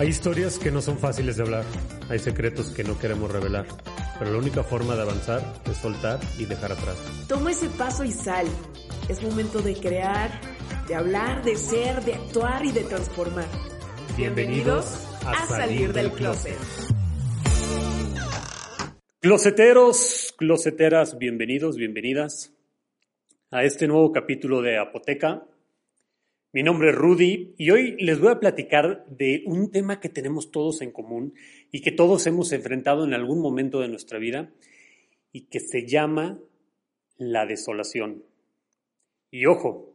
Hay historias que no son fáciles de hablar, hay secretos que no queremos revelar, pero la única forma de avanzar es soltar y dejar atrás. Toma ese paso y sal. Es momento de crear, de hablar, de ser, de actuar y de transformar. Bienvenidos a, Salir del Closet. Closeteros, closeteras, bienvenidos, bienvenidas a este nuevo capítulo de Apoteca, mi nombre es Rudy y hoy les voy a platicar de un tema que tenemos todos en común y que todos hemos enfrentado en algún momento de nuestra vida y que se llama la desolación. Y ojo,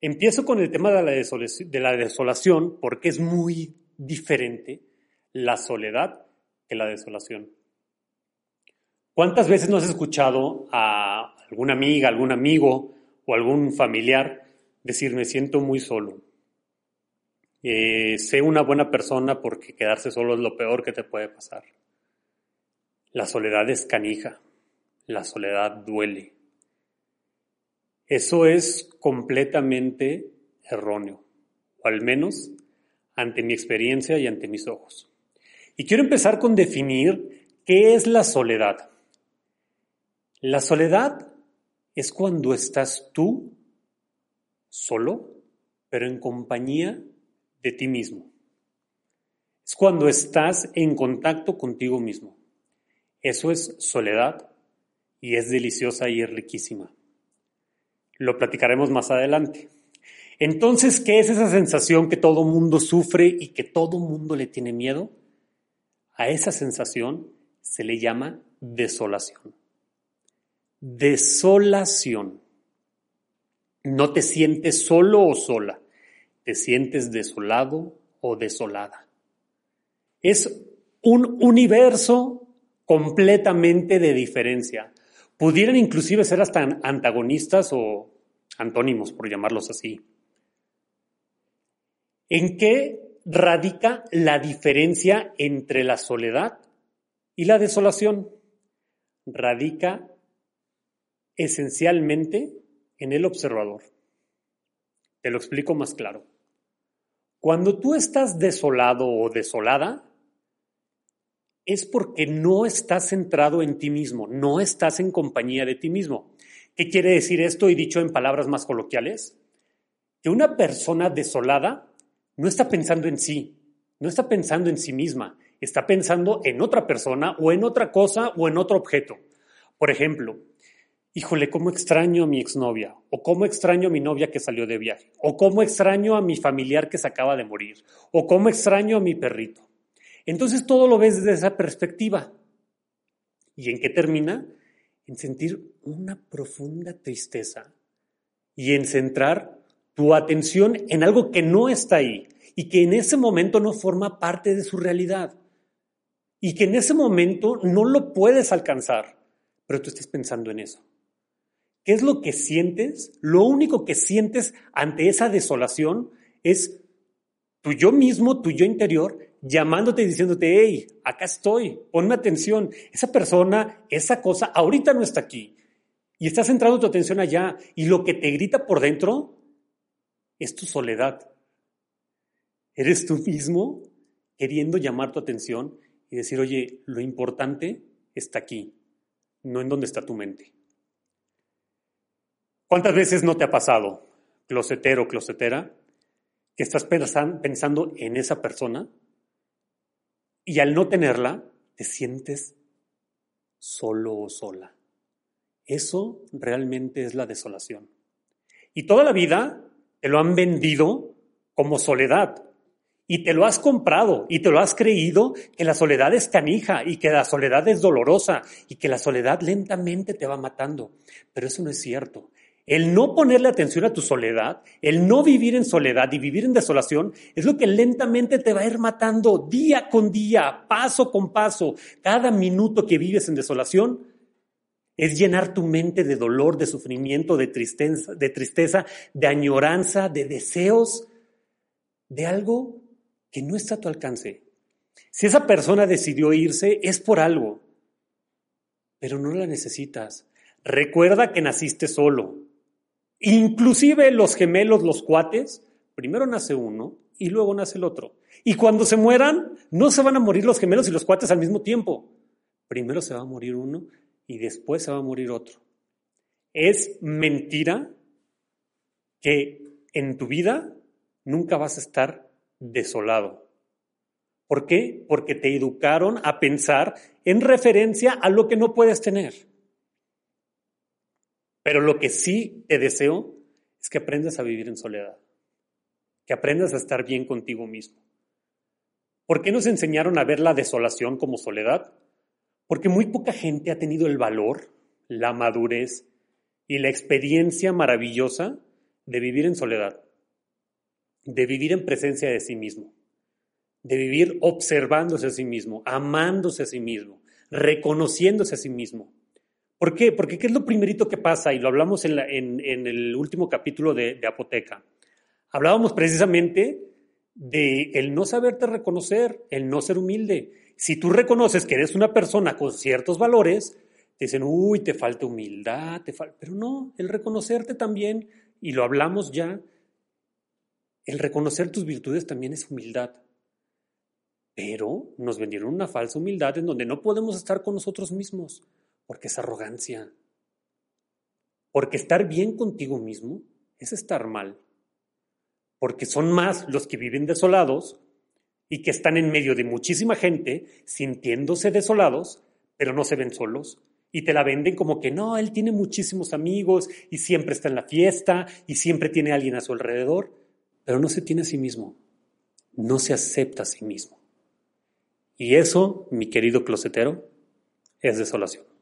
empiezo con el tema de la, desolación, de la desolación porque es muy diferente la soledad que la desolación. ¿Cuántas veces no has escuchado a alguna amiga, algún amigo o algún familiar decir me siento muy solo. Eh, sé una buena persona porque quedarse solo es lo peor que te puede pasar. La soledad es canija, la soledad duele. Eso es completamente erróneo, o al menos ante mi experiencia y ante mis ojos. Y quiero empezar con definir qué es la soledad. La soledad es cuando estás tú solo, pero en compañía de ti mismo. Es cuando estás en contacto contigo mismo. Eso es soledad y es deliciosa y es riquísima. Lo platicaremos más adelante. Entonces, ¿qué es esa sensación que todo mundo sufre y que todo mundo le tiene miedo? A esa sensación se le llama desolación. Desolación. No te sientes solo o sola, te sientes desolado o desolada. Es un universo completamente de diferencia. Pudieran inclusive ser hasta antagonistas o antónimos, por llamarlos así. ¿En qué radica la diferencia entre la soledad y la desolación? Radica esencialmente en el observador. Te lo explico más claro. Cuando tú estás desolado o desolada, es porque no estás centrado en ti mismo, no estás en compañía de ti mismo. ¿Qué quiere decir esto y dicho en palabras más coloquiales? Que una persona desolada no está pensando en sí, no está pensando en sí misma, está pensando en otra persona o en otra cosa o en otro objeto. Por ejemplo, híjole, cómo extraño a mi exnovia, o cómo extraño a mi novia que salió de viaje, o cómo extraño a mi familiar que se acaba de morir, o cómo extraño a mi perrito. Entonces todo lo ves desde esa perspectiva. ¿Y en qué termina? En sentir una profunda tristeza y en centrar tu atención en algo que no está ahí y que en ese momento no forma parte de su realidad y que en ese momento no lo puedes alcanzar, pero tú estás pensando en eso. ¿Qué es lo que sientes? Lo único que sientes ante esa desolación es tu yo mismo, tu yo interior, llamándote y diciéndote, hey, acá estoy, ponme atención. Esa persona, esa cosa, ahorita no está aquí. Y estás centrando tu atención allá. Y lo que te grita por dentro es tu soledad. Eres tú mismo queriendo llamar tu atención y decir, oye, lo importante está aquí, no en donde está tu mente. ¿Cuántas veces no te ha pasado, closetero, closetera, que estás pensando en esa persona y al no tenerla te sientes solo o sola? Eso realmente es la desolación. Y toda la vida te lo han vendido como soledad. Y te lo has comprado y te lo has creído que la soledad es canija y que la soledad es dolorosa y que la soledad lentamente te va matando. Pero eso no es cierto. El no ponerle atención a tu soledad, el no vivir en soledad y vivir en desolación, es lo que lentamente te va a ir matando día con día, paso con paso. Cada minuto que vives en desolación es llenar tu mente de dolor, de sufrimiento, de tristeza, de, tristeza, de añoranza, de deseos, de algo que no está a tu alcance. Si esa persona decidió irse, es por algo, pero no la necesitas. Recuerda que naciste solo. Inclusive los gemelos, los cuates, primero nace uno y luego nace el otro. Y cuando se mueran, no se van a morir los gemelos y los cuates al mismo tiempo. Primero se va a morir uno y después se va a morir otro. Es mentira que en tu vida nunca vas a estar desolado. ¿Por qué? Porque te educaron a pensar en referencia a lo que no puedes tener. Pero lo que sí te deseo es que aprendas a vivir en soledad, que aprendas a estar bien contigo mismo. ¿Por qué nos enseñaron a ver la desolación como soledad? Porque muy poca gente ha tenido el valor, la madurez y la experiencia maravillosa de vivir en soledad, de vivir en presencia de sí mismo, de vivir observándose a sí mismo, amándose a sí mismo, reconociéndose a sí mismo. ¿Por qué? Porque ¿qué es lo primerito que pasa? Y lo hablamos en, el último capítulo de, Apoteca. Hablábamos precisamente de el no saberte reconocer, el no ser humilde. Si tú reconoces que eres una persona con ciertos valores, te dicen, uy, te falta humildad, te falta... Pero no, el reconocerte también, y lo hablamos ya, el reconocer tus virtudes también es humildad. Pero nos vendieron una falsa humildad en donde no podemos estar con nosotros mismos porque es arrogancia. Porque estar bien contigo mismo es estar mal. Porque son más los que viven desolados y que están en medio de muchísima gente sintiéndose desolados, pero no se ven solos. Y te la venden como que no, él tiene muchísimos amigos y siempre está en la fiesta y siempre tiene a alguien a su alrededor, pero no se tiene a sí mismo, no se acepta a sí mismo. Y eso, mi querido closetero, es desolación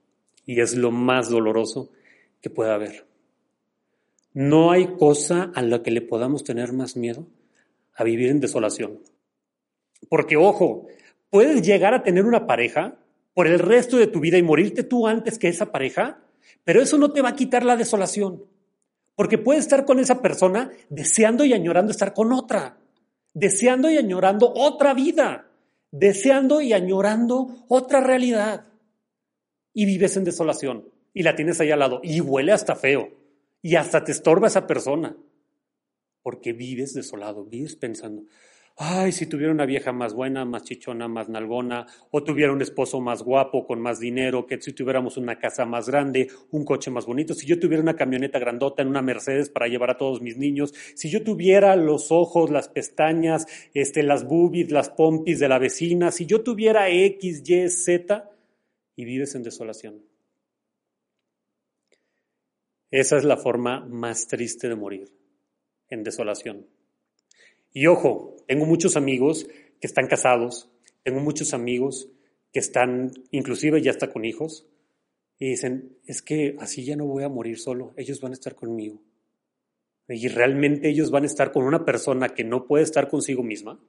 y es lo más doloroso que pueda haber. No hay cosa a la que le podamos tener más miedo a vivir en desolación. Porque, ojo, puedes llegar a tener una pareja por el resto de tu vida y morirte tú antes que esa pareja, pero eso no te va a quitar la desolación. Porque puedes estar con esa persona deseando y añorando estar con otra, deseando y añorando otra vida, deseando y añorando otra realidad y vives en desolación y la tienes ahí al lado y huele hasta feo y hasta te estorba esa persona porque vives desolado, vives pensando, ay, si tuviera una vieja más buena, más chichona, más nalgona, o tuviera un esposo más guapo, con más dinero, que si tuviéramos una casa más grande, un coche más bonito, si yo tuviera una camioneta grandota en una Mercedes para llevar a todos mis niños, si yo tuviera los ojos, las pestañas, este, las boobies, las pompis de la vecina, si yo tuviera X, Y, Z, y vives en desolación. Esa es la forma más triste de morir, en desolación. Y ojo, tengo muchos amigos que están casados, tengo muchos amigos que están, inclusive ya está con hijos, y dicen, es que así ya no voy a morir solo, ellos van a estar conmigo. Y realmente ellos van a estar con una persona que no puede estar consigo misma,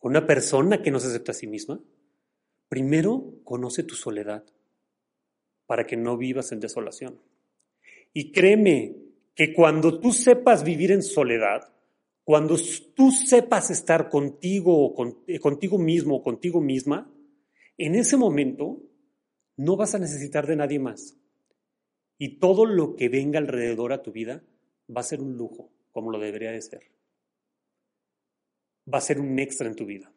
una persona que no se acepta a sí misma, Primero, conoce tu soledad para que no vivas en desolación. Y créeme que cuando tú sepas vivir en soledad, cuando tú sepas estar contigo o eh, contigo mismo o contigo misma, en ese momento no vas a necesitar de nadie más. Y todo lo que venga alrededor a tu vida va a ser un lujo, como lo debería de ser. Va a ser un extra en tu vida.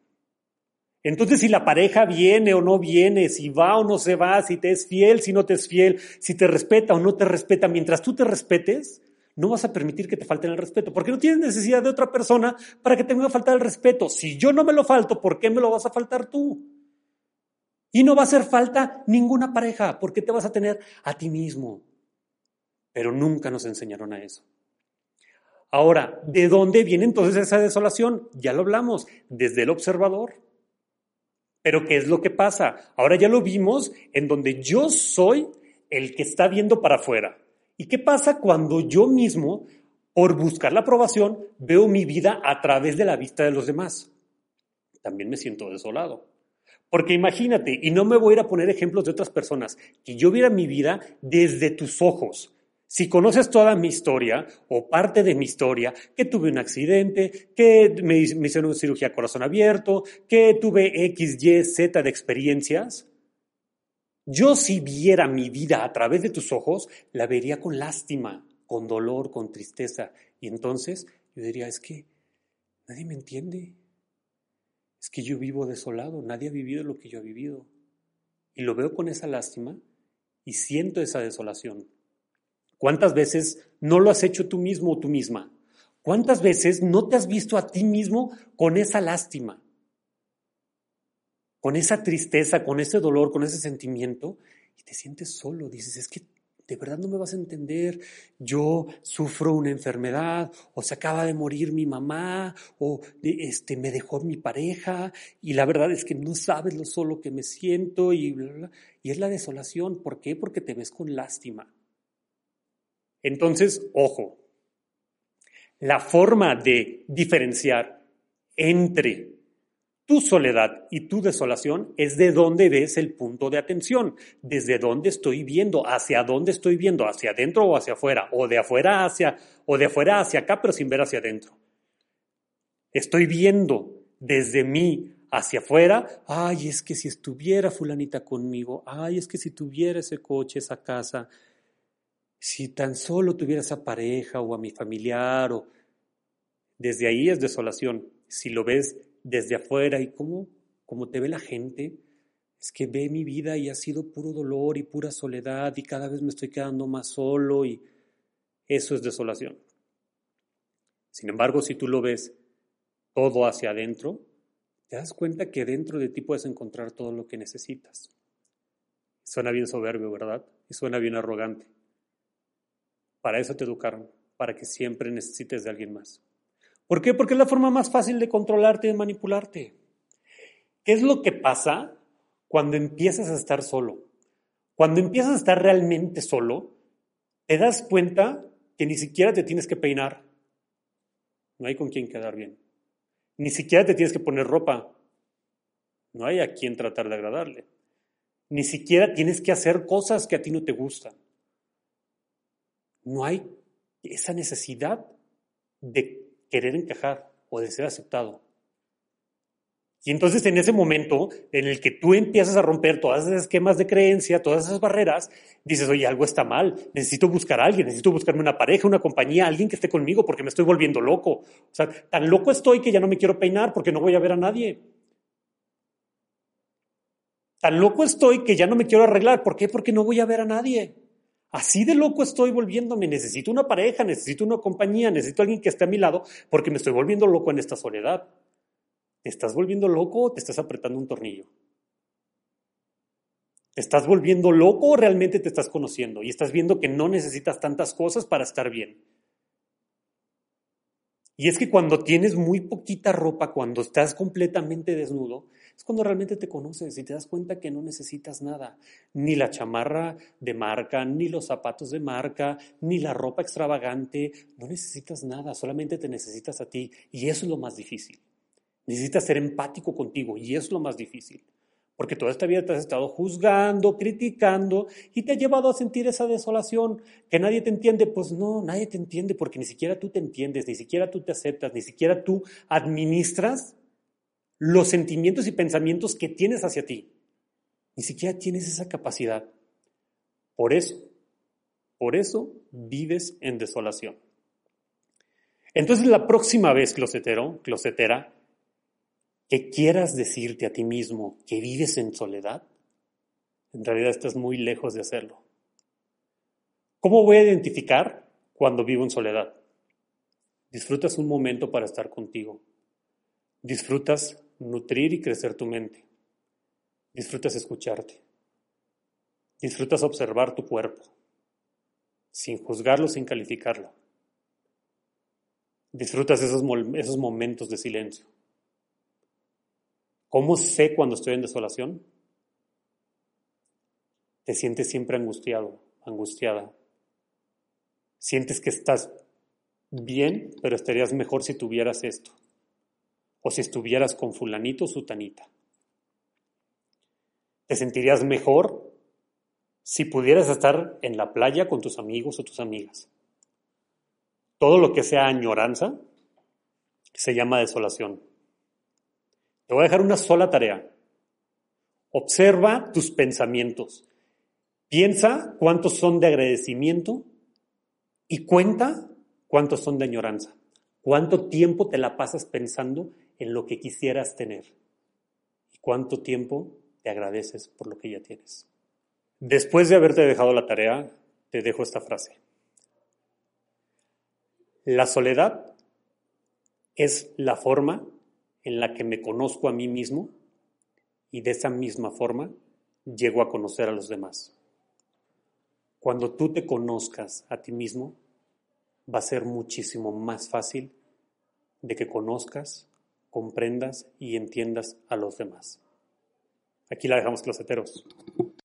Entonces, si la pareja viene o no viene, si va o no se va, si te es fiel, si no te es fiel, si te respeta o no te respeta, mientras tú te respetes, no vas a permitir que te falten el respeto, porque no tienes necesidad de otra persona para que te venga a faltar el respeto. Si yo no me lo falto, ¿por qué me lo vas a faltar tú? Y no va a hacer falta ninguna pareja, porque te vas a tener a ti mismo. Pero nunca nos enseñaron a eso. Ahora, ¿de dónde viene entonces esa desolación? Ya lo hablamos, desde el observador. Pero ¿qué es lo que pasa? Ahora ya lo vimos en donde yo soy el que está viendo para afuera. ¿Y qué pasa cuando yo mismo, por buscar la aprobación, veo mi vida a través de la vista de los demás? También me siento desolado. Porque imagínate, y no me voy a ir a poner ejemplos de otras personas, que yo viera mi vida desde tus ojos. Si conoces toda mi historia o parte de mi historia, que tuve un accidente, que me, hicieron una cirugía corazón abierto, que tuve X, Y, Z de experiencias, yo si viera mi vida a través de tus ojos, la vería con lástima, con dolor, con tristeza. Y entonces yo diría, es que nadie me entiende. Es que yo vivo desolado, nadie ha vivido lo que yo he vivido. Y lo veo con esa lástima y siento esa desolación. ¿Cuántas veces no lo has hecho tú mismo o tú misma? ¿Cuántas veces no te has visto a ti mismo con esa lástima? Con esa tristeza, con ese dolor, con ese sentimiento, y te sientes solo. Dices, es que de verdad no me vas a entender, yo sufro una enfermedad, o se acaba de morir mi mamá, o este, me dejó mi pareja, y la verdad es que no sabes lo solo que me siento, y, y es la desolación. ¿Por qué? Porque te ves con lástima. Entonces, ojo, la forma de diferenciar entre tu soledad y tu desolación es de dónde ves el punto de atención, desde dónde estoy viendo, hacia dónde estoy viendo, hacia adentro o hacia afuera, o de afuera hacia o de afuera hacia acá, pero sin ver hacia adentro. Estoy viendo desde mí hacia afuera, ay, es que si estuviera fulanita conmigo, ay, es que si tuviera ese coche, esa casa, si tan solo tuviera esa pareja o a mi familiar o desde ahí es desolación. Si lo ves desde afuera y cómo, cómo te ve la gente, es que ve mi vida y ha sido puro dolor y pura soledad y cada vez me estoy quedando más solo y eso es desolación. Sin embargo, si tú lo ves todo hacia adentro, te das cuenta que dentro de ti puedes encontrar todo lo que necesitas. Suena bien soberbio, ¿verdad? Y suena bien arrogante. Para eso te educaron, para que siempre necesites de alguien más. ¿Por qué? Porque es la forma más fácil de controlarte y de manipularte. ¿Qué es lo que pasa cuando empiezas a estar solo? Cuando empiezas a estar realmente solo, te das cuenta que ni siquiera te tienes que peinar. No hay con quien quedar bien. Ni siquiera te tienes que poner ropa. No hay a quien tratar de agradarle. Ni siquiera tienes que hacer cosas que a ti no te gustan. No hay esa necesidad de querer encajar o de ser aceptado. Y entonces en ese momento en el que tú empiezas a romper todas esas esquemas de creencia, todas esas barreras, dices, oye, algo está mal, necesito buscar a alguien, necesito buscarme una pareja, una compañía, alguien que esté conmigo porque me estoy volviendo loco. O sea, tan loco estoy que ya no me quiero peinar porque no voy a ver a nadie. Tan loco estoy que ya no me quiero arreglar. ¿Por qué? Porque no voy a ver a nadie. Así de loco estoy volviéndome. Necesito una pareja, necesito una compañía, necesito alguien que esté a mi lado porque me estoy volviendo loco en esta soledad. ¿Te estás volviendo loco o te estás apretando un tornillo? ¿Te estás volviendo loco o realmente te estás conociendo y estás viendo que no necesitas tantas cosas para estar bien? Y es que cuando tienes muy poquita ropa, cuando estás completamente desnudo, es cuando realmente te conoces y te das cuenta que no necesitas nada, ni la chamarra de marca, ni los zapatos de marca, ni la ropa extravagante, no necesitas nada, solamente te necesitas a ti y eso es lo más difícil. Necesitas ser empático contigo y eso es lo más difícil. Porque toda esta vida te has estado juzgando, criticando y te ha llevado a sentir esa desolación, que nadie te entiende. Pues no, nadie te entiende porque ni siquiera tú te entiendes, ni siquiera tú te aceptas, ni siquiera tú administras los sentimientos y pensamientos que tienes hacia ti. Ni siquiera tienes esa capacidad. Por eso, por eso vives en desolación. Entonces la próxima vez, closetero, closetera, que quieras decirte a ti mismo que vives en soledad, en realidad estás muy lejos de hacerlo. ¿Cómo voy a identificar cuando vivo en soledad? Disfrutas un momento para estar contigo. Disfrutas nutrir y crecer tu mente. Disfrutas escucharte. Disfrutas observar tu cuerpo, sin juzgarlo, sin calificarlo. Disfrutas esos, esos momentos de silencio. ¿Cómo sé cuando estoy en desolación? Te sientes siempre angustiado, angustiada. Sientes que estás bien, pero estarías mejor si tuvieras esto. O si estuvieras con fulanito o sutanita. Te sentirías mejor si pudieras estar en la playa con tus amigos o tus amigas. Todo lo que sea añoranza se llama desolación. Te voy a dejar una sola tarea. Observa tus pensamientos. Piensa cuántos son de agradecimiento y cuenta cuántos son de añoranza. ¿Cuánto tiempo te la pasas pensando en lo que quisieras tener? ¿Y cuánto tiempo te agradeces por lo que ya tienes? Después de haberte dejado la tarea, te dejo esta frase. La soledad es la forma en la que me conozco a mí mismo y de esa misma forma llego a conocer a los demás. Cuando tú te conozcas a ti mismo, va a ser muchísimo más fácil de que conozcas, comprendas y entiendas a los demás. Aquí la dejamos, closeteros.